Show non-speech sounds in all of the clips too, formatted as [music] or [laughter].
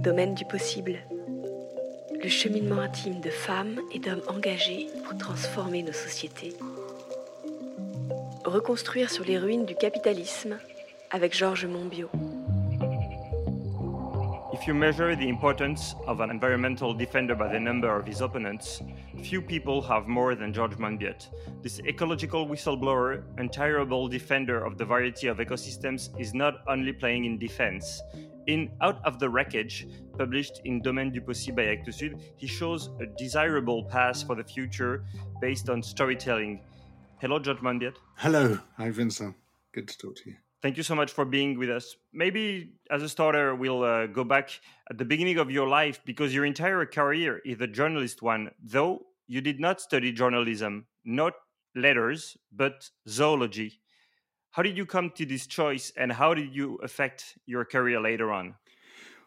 Domaine du possible. Le cheminement intime de femmes et d'hommes engagés pour transformer nos sociétés. Reconstruire sur les ruines du capitalisme avec Georges Monbiot. If you measure the importance of an environmental defender by the number of his opponents, few people have more than George Monbiot. This ecological whistleblower, untirable defender of the variety of ecosystems, is not only playing in defense. In Out of the Wreckage, published in Domaine du Possible by Actes Sud, he shows a desirable path for the future based on storytelling. Hello, George Monbiot. Hello. Hi, Vincent. Good to talk to you. Thank you so much for being with us. Maybe as a starter, we'll uh, go back at the beginning of your life because your entire career is a journalist one, though you did not study journalism, not letters, but zoology. How did you come to this choice and how did you affect your career later on?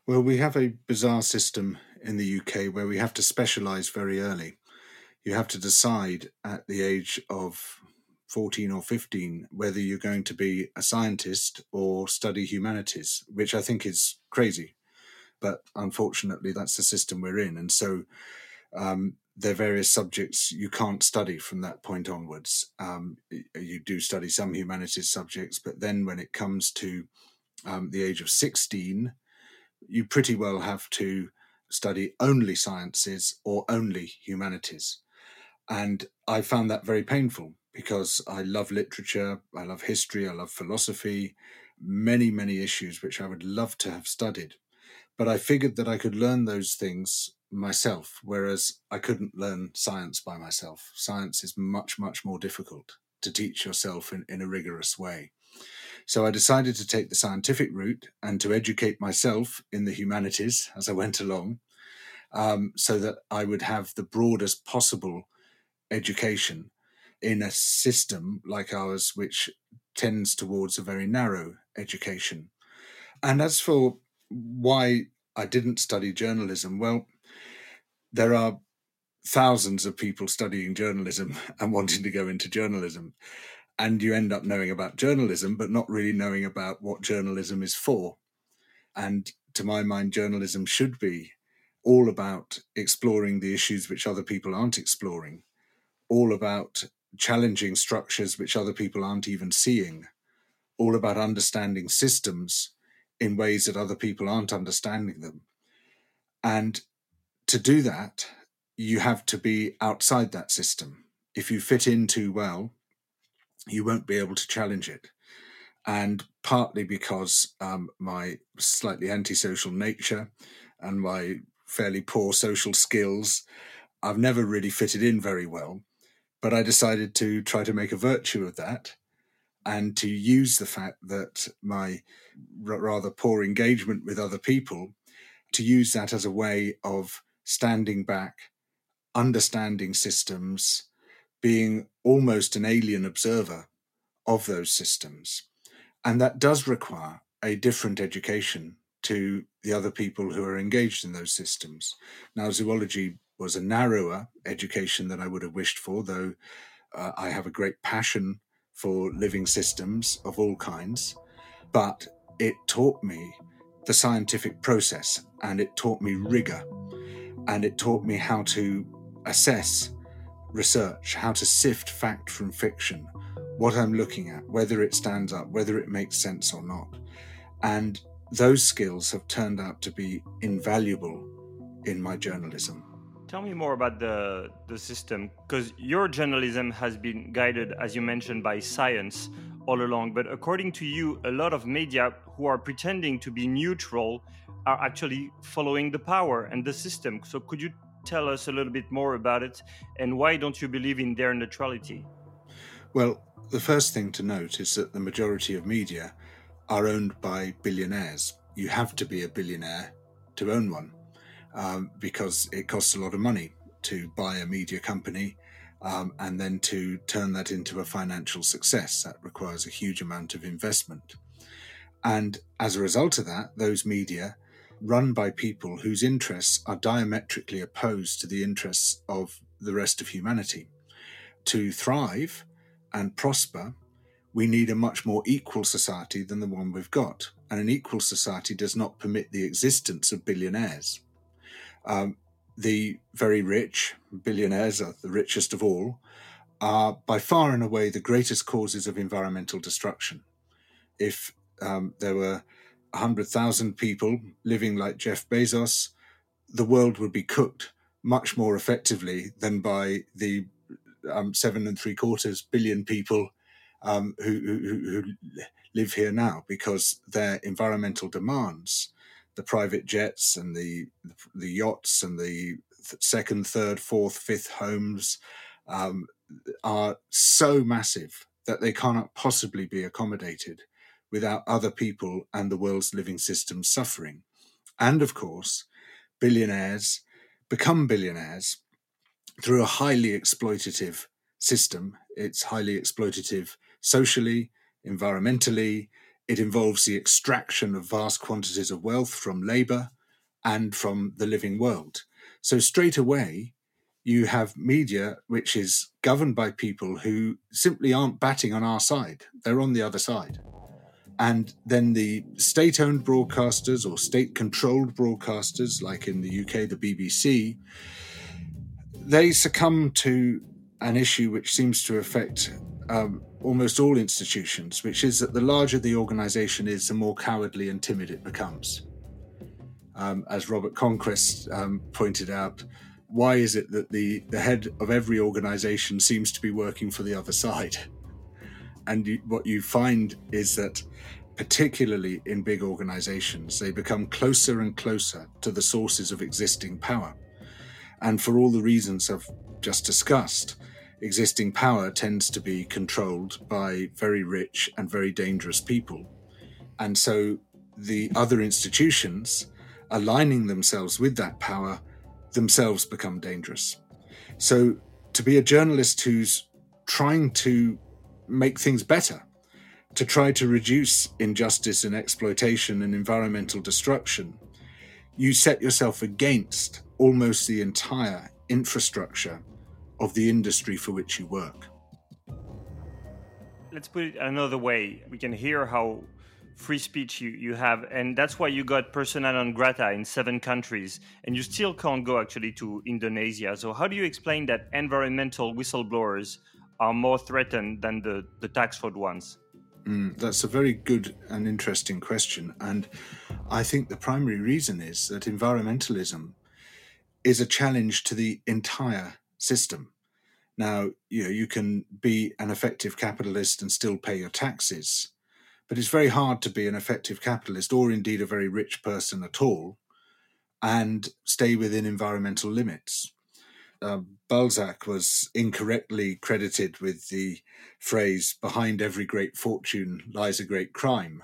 Well, we have a bizarre system in the UK where we have to specialize very early. You have to decide at the age of 14 or 15 whether you're going to be a scientist or study humanities, which I think is crazy. But unfortunately, that's the system we're in. And so um, there are various subjects you can't study from that point onwards. Um, you do study some humanities subjects, but then when it comes to um, the age of 16, you pretty well have to study only sciences or only humanities. And I found that very painful because I love literature, I love history, I love philosophy, many, many issues which I would love to have studied. But I figured that I could learn those things myself, whereas I couldn't learn science by myself. Science is much, much more difficult to teach yourself in, in a rigorous way. So I decided to take the scientific route and to educate myself in the humanities as I went along, um, so that I would have the broadest possible education in a system like ours, which tends towards a very narrow education. And as for why I didn't study journalism, well, there are thousands of people studying journalism [laughs] and wanting to go into journalism. And you end up knowing about journalism, but not really knowing about what journalism is for. And to my mind, journalism should be all about exploring the issues which other people aren't exploring, all about challenging structures which other people aren't even seeing, all about understanding systems in ways that other people aren't understanding them. And to do that, you have to be outside that system. If you fit in too well, you won't be able to challenge it. And partly because um, my slightly antisocial nature and my fairly poor social skills, I've never really fitted in very well. But I decided to try to make a virtue of that and to use the fact that my r- rather poor engagement with other people to use that as a way of standing back, understanding systems, being almost an alien observer of those systems. And that does require a different education to the other people who are engaged in those systems. Now, zoology was a narrower education than I would have wished for, though uh, I have a great passion for living systems of all kinds. But it taught me the scientific process and it taught me rigor and it taught me how to assess research, how to sift fact from fiction, what I'm looking at, whether it stands up, whether it makes sense or not. And those skills have turned out to be invaluable in my journalism. Tell me more about the the system because your journalism has been guided, as you mentioned, by science all along. But according to you, a lot of media who are pretending to be neutral are actually following the power and the system. So could you tell us a little bit more about it and why don't you believe in their neutrality? Well, the first thing to note is that the majority of media are owned by billionaires. You have to be a billionaire to own one um, because it costs a lot of money to buy a media company um, and then to turn that into a financial success. That requires a huge amount of investment. And as a result of that, those media run by people whose interests are diametrically opposed to the interests of the rest of humanity. To thrive and prosper, we need a much more equal society than the one we've got. and an equal society does not permit the existence of billionaires. Um, the very rich, billionaires are the richest of all, are by far and away the greatest causes of environmental destruction. If um, there were 100,000 people living like Jeff Bezos, the world would be cooked much more effectively than by the um, seven and three quarters billion people um, who, who, who live here now because their environmental demands, the private jets and the the yachts and the second, third, fourth, fifth homes, um, are so massive that they cannot possibly be accommodated without other people and the world's living systems suffering. And of course, billionaires become billionaires through a highly exploitative system. It's highly exploitative socially, environmentally. It involves the extraction of vast quantities of wealth from labor and from the living world. So, straight away, you have media which is governed by people who simply aren't batting on our side, they're on the other side. And then the state owned broadcasters or state controlled broadcasters, like in the UK, the BBC, they succumb to an issue which seems to affect um, almost all institutions, which is that the larger the organization is, the more cowardly and timid it becomes. Um, as Robert Conquest um, pointed out, why is it that the, the head of every organization seems to be working for the other side? And you, what you find is that, particularly in big organizations, they become closer and closer to the sources of existing power. And for all the reasons I've just discussed, existing power tends to be controlled by very rich and very dangerous people. And so the other institutions aligning themselves with that power themselves become dangerous. So, to be a journalist who's trying to make things better, to try to reduce injustice and exploitation and environmental destruction, you set yourself against almost the entire infrastructure of the industry for which you work. Let's put it another way. We can hear how free speech you, you have and that's why you got persona non grata in seven countries and you still can't go actually to indonesia so how do you explain that environmental whistleblowers are more threatened than the, the tax fraud ones mm, that's a very good and interesting question and i think the primary reason is that environmentalism is a challenge to the entire system now you know you can be an effective capitalist and still pay your taxes but it's very hard to be an effective capitalist or indeed a very rich person at all and stay within environmental limits. Uh, Balzac was incorrectly credited with the phrase, behind every great fortune lies a great crime.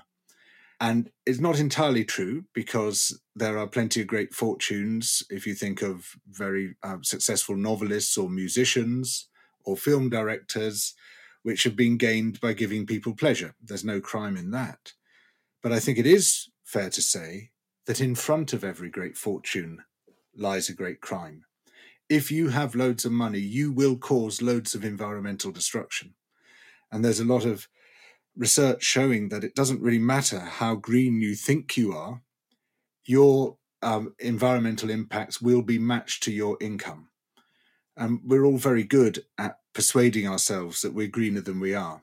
And it's not entirely true because there are plenty of great fortunes if you think of very uh, successful novelists or musicians or film directors which have been gained by giving people pleasure. There's no crime in that. But I think it is fair to say that in front of every great fortune lies a great crime. If you have loads of money, you will cause loads of environmental destruction. And there's a lot of research showing that it doesn't really matter how green you think you are, your um, environmental impacts will be matched to your income. And we're all very good at persuading ourselves that we're greener than we are.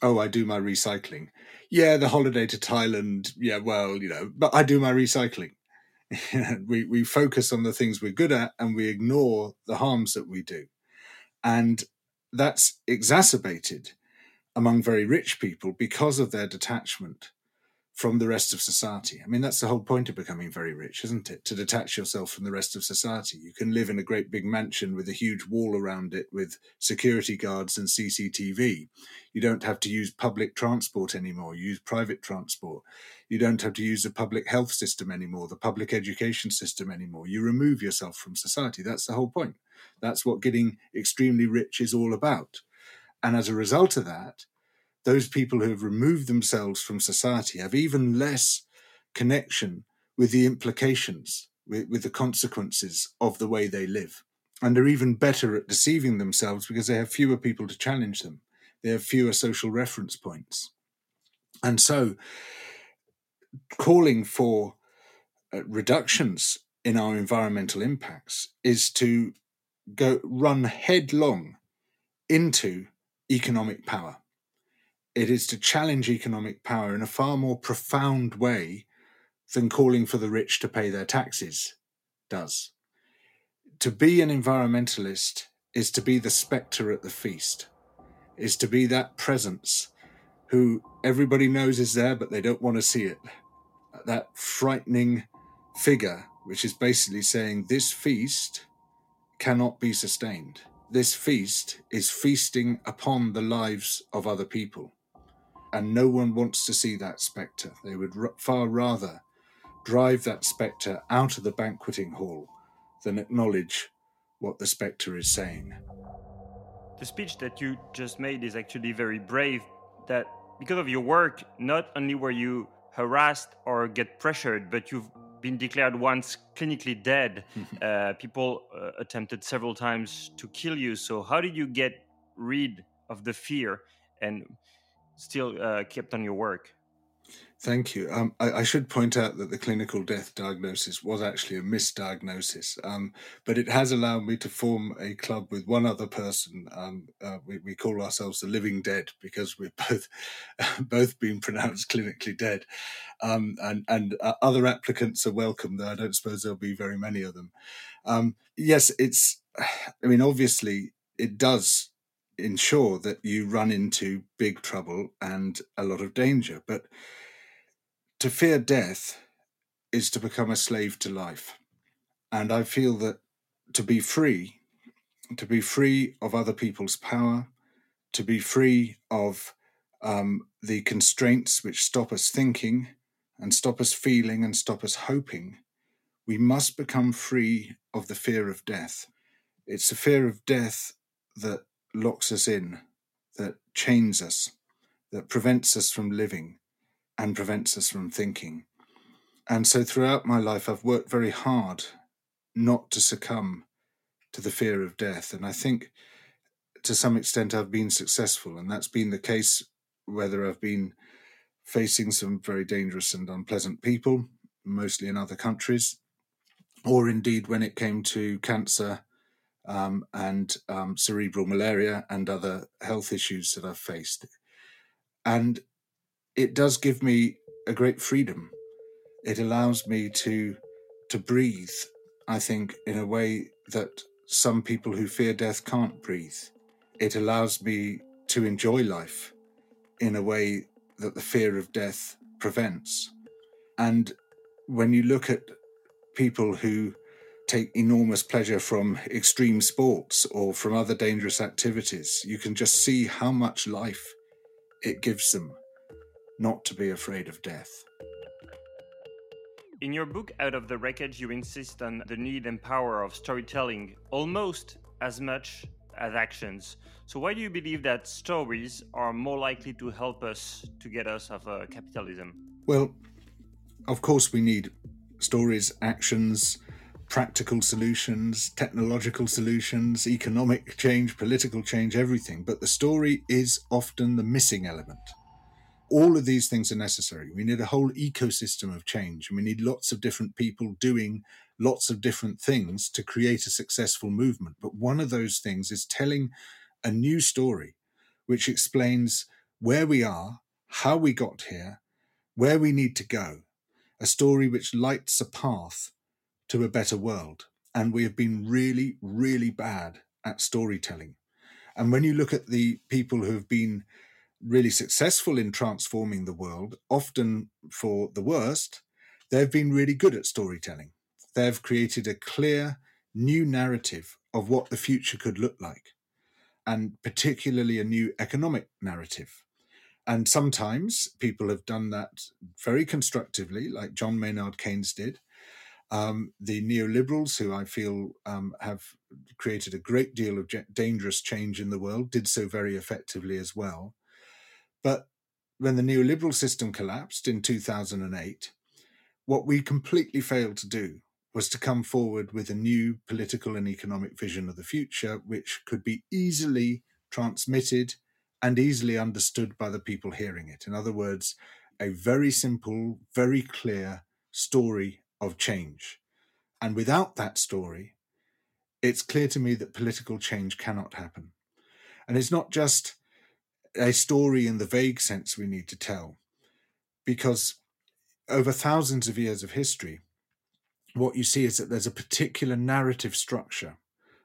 Oh, I do my recycling. Yeah, the holiday to Thailand. Yeah, well, you know, but I do my recycling. [laughs] we we focus on the things we're good at and we ignore the harms that we do. And that's exacerbated among very rich people because of their detachment from the rest of society. I mean, that's the whole point of becoming very rich, isn't it? To detach yourself from the rest of society. You can live in a great big mansion with a huge wall around it with security guards and CCTV. You don't have to use public transport anymore. You use private transport. You don't have to use the public health system anymore, the public education system anymore. You remove yourself from society. That's the whole point. That's what getting extremely rich is all about. And as a result of that, those people who have removed themselves from society have even less connection with the implications, with, with the consequences of the way they live. And are even better at deceiving themselves because they have fewer people to challenge them. They have fewer social reference points. And so calling for uh, reductions in our environmental impacts is to go run headlong into economic power. It is to challenge economic power in a far more profound way than calling for the rich to pay their taxes does. To be an environmentalist is to be the spectre at the feast, is to be that presence who everybody knows is there, but they don't want to see it. That frightening figure, which is basically saying this feast cannot be sustained. This feast is feasting upon the lives of other people. And no one wants to see that spectre. They would r- far rather drive that spectre out of the banqueting hall than acknowledge what the spectre is saying. The speech that you just made is actually very brave. That because of your work, not only were you harassed or get pressured, but you've been declared once clinically dead. [laughs] uh, people uh, attempted several times to kill you. So, how did you get rid of the fear and still uh, kept on your work? Thank you. Um, I, I, should point out that the clinical death diagnosis was actually a misdiagnosis, um, but it has allowed me to form a club with one other person. Um, uh, we, we, call ourselves the Living Dead because we've both [laughs] both been pronounced clinically dead, um, and and uh, other applicants are welcome. Though I don't suppose there'll be very many of them. Um, yes, it's. I mean, obviously, it does ensure that you run into big trouble and a lot of danger, but to fear death is to become a slave to life. And I feel that to be free, to be free of other people's power, to be free of um, the constraints which stop us thinking and stop us feeling and stop us hoping, we must become free of the fear of death. It's the fear of death that locks us in, that chains us, that prevents us from living, and prevents us from thinking. And so throughout my life, I've worked very hard not to succumb to the fear of death. And I think to some extent I've been successful. And that's been the case whether I've been facing some very dangerous and unpleasant people, mostly in other countries, or indeed when it came to cancer um, and um, cerebral malaria and other health issues that I've faced. And it does give me a great freedom. It allows me to to breathe. I think in a way that some people who fear death can't breathe. It allows me to enjoy life in a way that the fear of death prevents. And when you look at people who take enormous pleasure from extreme sports or from other dangerous activities, you can just see how much life it gives them not to be afraid of death. In your book, Out of the Wreckage, you insist on the need and power of storytelling almost as much as actions. So, why do you believe that stories are more likely to help us to get us off uh, capitalism? Well, of course, we need stories, actions, practical solutions, technological solutions, economic change, political change, everything. But the story is often the missing element all of these things are necessary. We need a whole ecosystem of change, and we need lots of different people doing lots of different things to create a successful movement. But one of those things is telling a new story which explains where we are, how we got here, where we need to go, a story which lights a path to a better world. And we have been really, really bad at storytelling. And when you look at the people who have been really successful in transforming the world, often for the worst, they've been really good at storytelling. They've created a clear new narrative of what the future could look like, and particularly a new economic narrative. And sometimes people have done that very constructively, like John Maynard Keynes did. Um, the neoliberals, who I feel um, have created a great deal of dangerous change in the world, did so very effectively as well. But when the neoliberal system collapsed in 2008, what we completely failed to do was to come forward with a new political and economic vision of the future, which could be easily transmitted and easily understood by the people hearing it. In other words, a very simple, very clear story of change. And without that story, it's clear to me that political change cannot happen. And it's not just a story in the vague sense we need to tell, because over thousands of years of history, what you see is that there's a particular narrative structure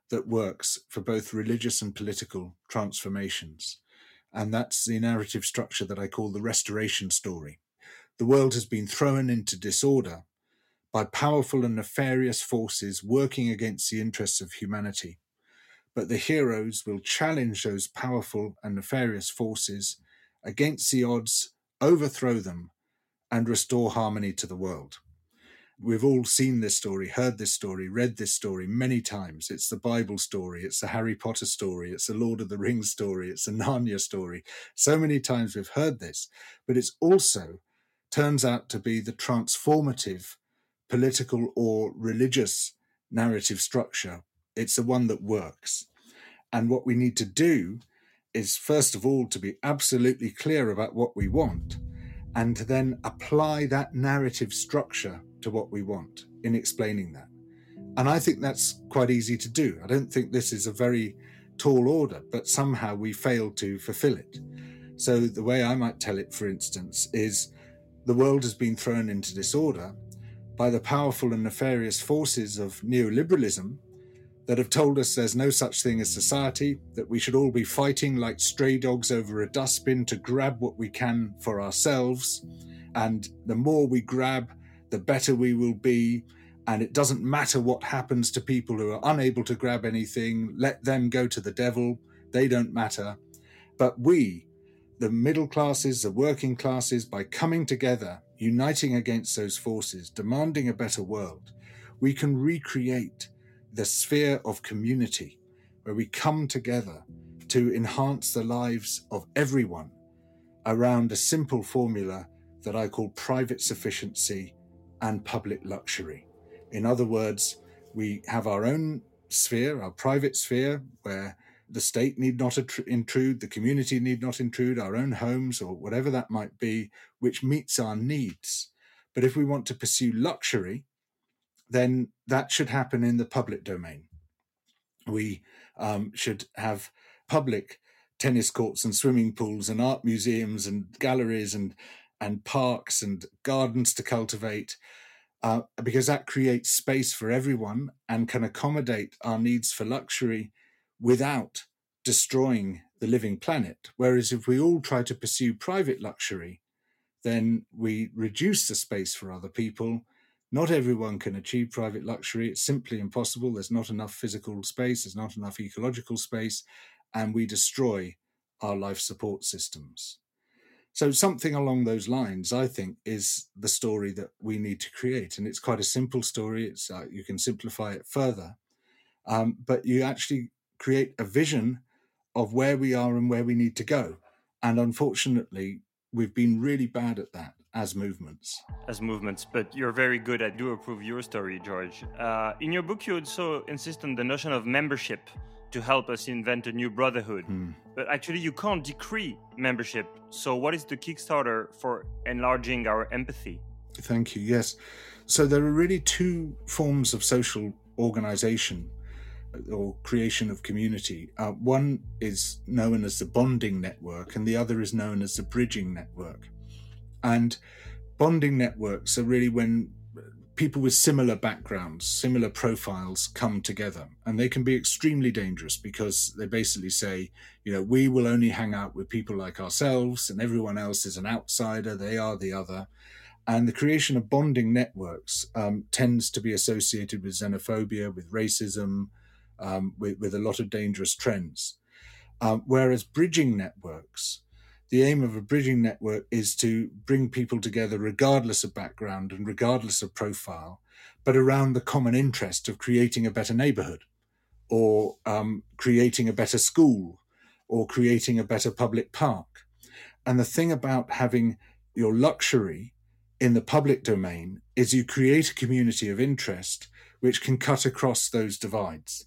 that works for both religious and political transformations. And that's the narrative structure that I call the restoration story. The world has been thrown into disorder by powerful and nefarious forces working against the interests of humanity. But the heroes will challenge those powerful and nefarious forces against the odds, overthrow them, and restore harmony to the world. We've all seen this story, heard this story, read this story many times. It's the Bible story, it's the Harry Potter story, it's the Lord of the Rings story, it's the Narnia story. So many times we've heard this, but it's also turns out to be the transformative political or religious narrative structure. It's the one that works. And what we need to do is, first of all, to be absolutely clear about what we want and to then apply that narrative structure to what we want in explaining that. And I think that's quite easy to do. I don't think this is a very tall order, but somehow we fail to fulfill it. So, the way I might tell it, for instance, is the world has been thrown into disorder by the powerful and nefarious forces of neoliberalism that have told us there's no such thing as society, that we should all be fighting like stray dogs over a dustbin to grab what we can for ourselves. And the more we grab, the better we will be. And it doesn't matter what happens to people who are unable to grab anything, let them go to the devil. They don't matter. But we, the middle classes, the working classes, by coming together, uniting against those forces, demanding a better world, we can recreate the sphere of community where we come together to enhance the lives of everyone around a simple formula that I call private sufficiency and public luxury. In other words, we have our own sphere, our private sphere, where the state need not intrude, the community need not intrude, our own homes or whatever that might be, which meets our needs. But if we want to pursue luxury, then that should happen in the public domain. We um, should have public tennis courts and swimming pools and art museums and galleries and and parks and gardens to cultivate, uh, because that creates space for everyone and can accommodate our needs for luxury without destroying the living planet. Whereas if we all try to pursue private luxury, then we reduce the space for other people. Not everyone can achieve private luxury. It's simply impossible. There's not enough physical space, there's not enough ecological space, and we destroy our life support systems. So, something along those lines, I think, is the story that we need to create. And it's quite a simple story. It's, uh, you can simplify it further, um, but you actually create a vision of where we are and where we need to go. And unfortunately, we've been really bad at that as movements. As movements, but you're very good. I do approve your story, George. Uh, in your book, you also insist on the notion of membership to help us invent a new brotherhood. Hmm. But actually, you can't decree membership. So, what is the Kickstarter for enlarging our empathy? Thank you. Yes. So, there are really two forms of social organization uh, or creation of community. Uh, one is known as the bonding network, and the other is known as the bridging network. And bonding networks are really when people with similar backgrounds, similar profiles come together. And they can be extremely dangerous because they basically say, you know, we will only hang out with people like ourselves and everyone else is an outsider, they are the other. And the creation of bonding networks um, tends to be associated with xenophobia, with racism, um, with, with, a lot of dangerous trends. Um, whereas bridging networks, the aim of a bridging network is to bring people together regardless of background and regardless of profile, but around the common interest of creating a better neighborhood or um, creating a better school or creating a better public park. And the thing about having your luxury in the public domain is you create a community of interest which can cut across those divides.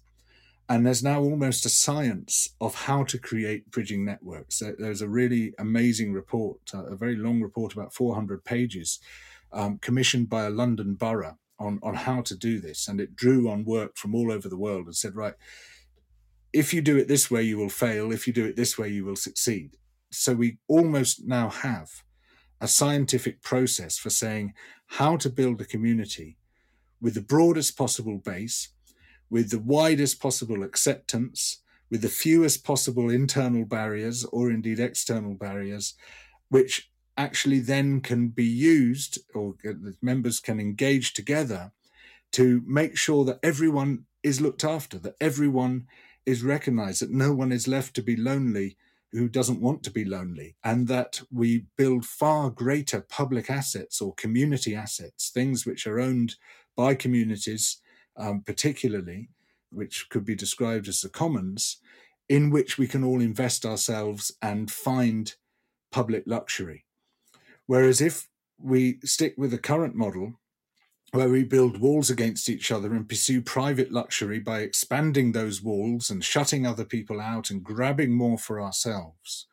And there's now almost a science of how to create bridging networks. There's a really amazing report, a very long report, about 400 pages, um, commissioned by a London borough on, on how to do this. And it drew on work from all over the world and said, right, if you do it this way, you will fail. If you do it this way, you will succeed. So we almost now have a scientific process for saying how to build a community with the broadest possible base, with the widest possible acceptance, with the fewest possible internal barriers or indeed external barriers, which actually then can be used or the members can engage together to make sure that everyone is looked after, that everyone is recognized, that no one is left to be lonely who doesn't want to be lonely, and that we build far greater public assets or community assets, things which are owned by communities, um, particularly, which could be described as the commons, in which we can all invest ourselves and find public luxury. Whereas if we stick with the current model, where we build walls against each other and pursue private luxury by expanding those walls and shutting other people out and grabbing more for ourselves,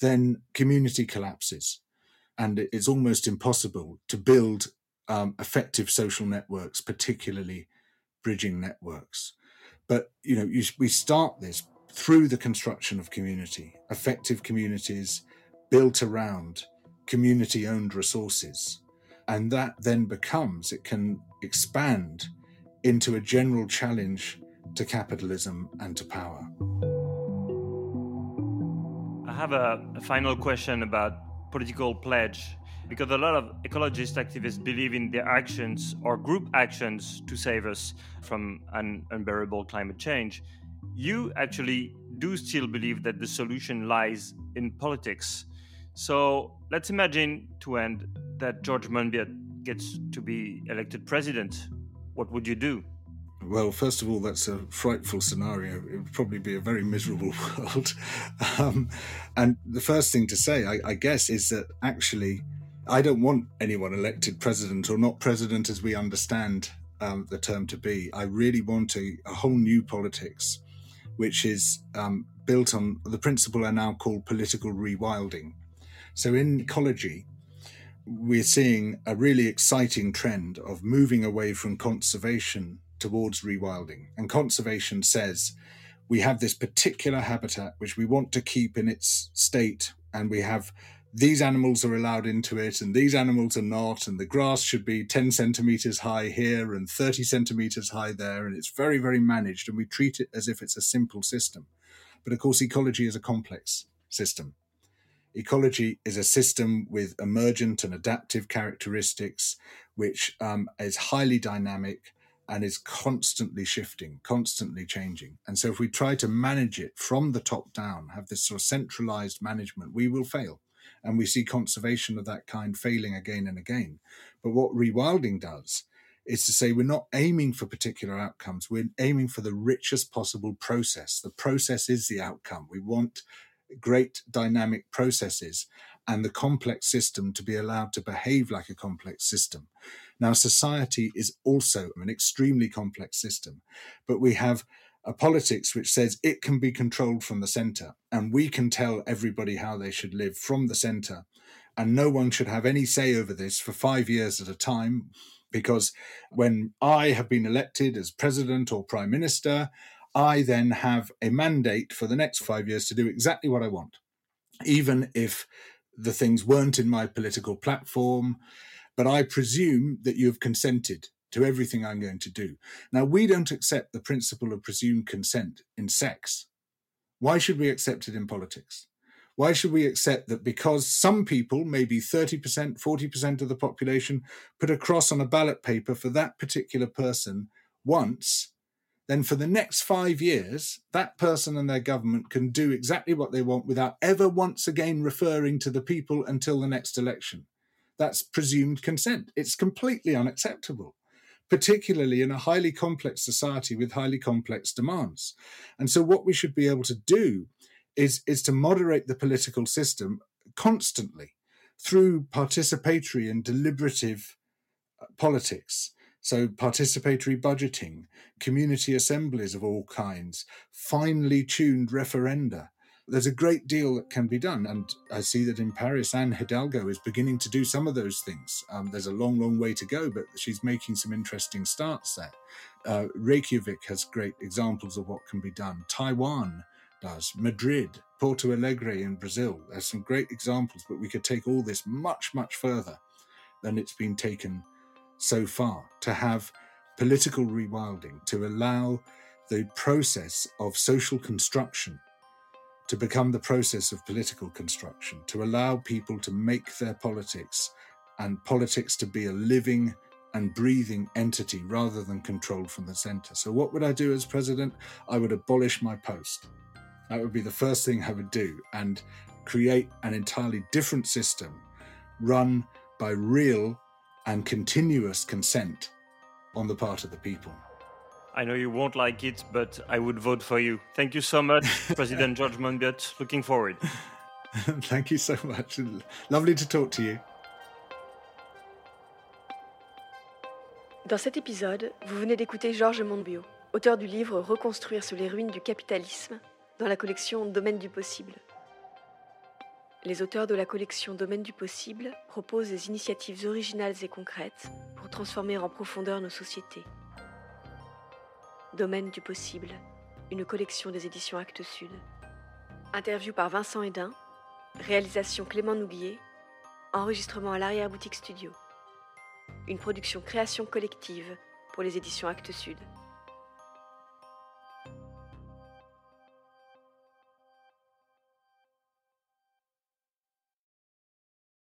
then community collapses. And it's almost impossible to build um, effective social networks, particularly bridging networks. But you know, you, we start this through the construction of community, effective communities built around community-owned resources and that then becomes, it can expand into a general challenge to capitalism and to power. I have a, a final question about political pledge because a lot of ecologist activists believe in their actions or group actions to save us from an unbearable climate change. You actually do still believe that the solution lies in politics. So let's imagine to end that George Monbiot gets to be elected president. What would you do? Well, first of all, that's a frightful scenario. It would probably be a very miserable [laughs] world. um, and the first thing to say, I, I guess, is that actually, I don't want anyone elected president or not president as we understand um, the term to be. I really want a, a whole new politics, which is um, built on the principle I now call political rewilding. So in ecology, we're seeing a really exciting trend of moving away from conservation towards rewilding. And conservation says we have this particular habitat which we want to keep in its state, and we have these animals are allowed into it and these animals are not, and the grass should be 10 centimeters high here and 30 centimeters high there, and it's very, very managed, and we treat it as if it's a simple system. But of course, ecology is a complex system. Ecology is a system with emergent and adaptive characteristics, which um, is highly dynamic and is constantly shifting, constantly changing. And so, if we try to manage it from the top down, have this sort of centralized management, we will fail. And we see conservation of that kind failing again and again. But what rewilding does is to say we're not aiming for particular outcomes, we're aiming for the richest possible process. The process is the outcome. We want great dynamic processes and the complex system to be allowed to behave like a complex system. Now, society is also an extremely complex system, but we have a politics which says it can be controlled from the center and we can tell everybody how they should live from the center. And no one should have any say over this for five years at a time. Because when I have been elected as president or prime minister, I then have a mandate for the next five years to do exactly what I want, even if the things weren't in my political platform. But I presume that you have consented to everything I'm going to do. Now, we don't accept the principle of presumed consent in sex. Why should we accept it in politics? Why should we accept that because some people, maybe 30%, 40% of the population, put a cross on a ballot paper for that particular person once, then for the next five years, that person and their government can do exactly what they want without ever once again referring to the people until the next election. That's presumed consent. It's completely unacceptable, particularly in a highly complex society with highly complex demands. And so, what we should be able to do is, is to moderate the political system constantly through participatory and deliberative uh, politics So, participatory budgeting, community assemblies of all kinds, finely tuned referenda. There's a great deal that can be done. And I see that in Paris, Anne Hidalgo is beginning to do some of those things. Um, there's a long, long way to go, but she's making some interesting starts there. Uh, Reykjavik has great examples of what can be done. Taiwan does. Madrid, Porto Alegre in Brazil. There's some great examples, but we could take all this much, much further than it's been taken so far to have political rewilding, to allow the process of social construction to become the process of political construction, to allow people to make their politics and politics to be a living and breathing entity rather than controlled from the center. So, what would I do as president? I would abolish my post. That would be the first thing I would do and create an entirely different system run by real and continuous consent on the part of the people. I know you won't like it, but I would vote for you. Thank you so much, [laughs] President George Monbiot. Looking forward. [laughs] Thank you so much. Lovely to talk to you. Dans cet épisode, vous venez d'écouter Georges Monbiot, auteur du livre Reconstruire sur les ruines du capitalisme, dans la collection Domaine du possible. Les auteurs de la collection Domaine du possible proposent des initiatives originales et concrètes pour transformer en profondeur nos sociétés. Domaine du possible, une collection des éditions Actes Sud. Interview par Vincent Hédin, réalisation Clément Nouguier, enregistrement à l'arrière-boutique studio. Une production création collective pour les éditions Actes Sud.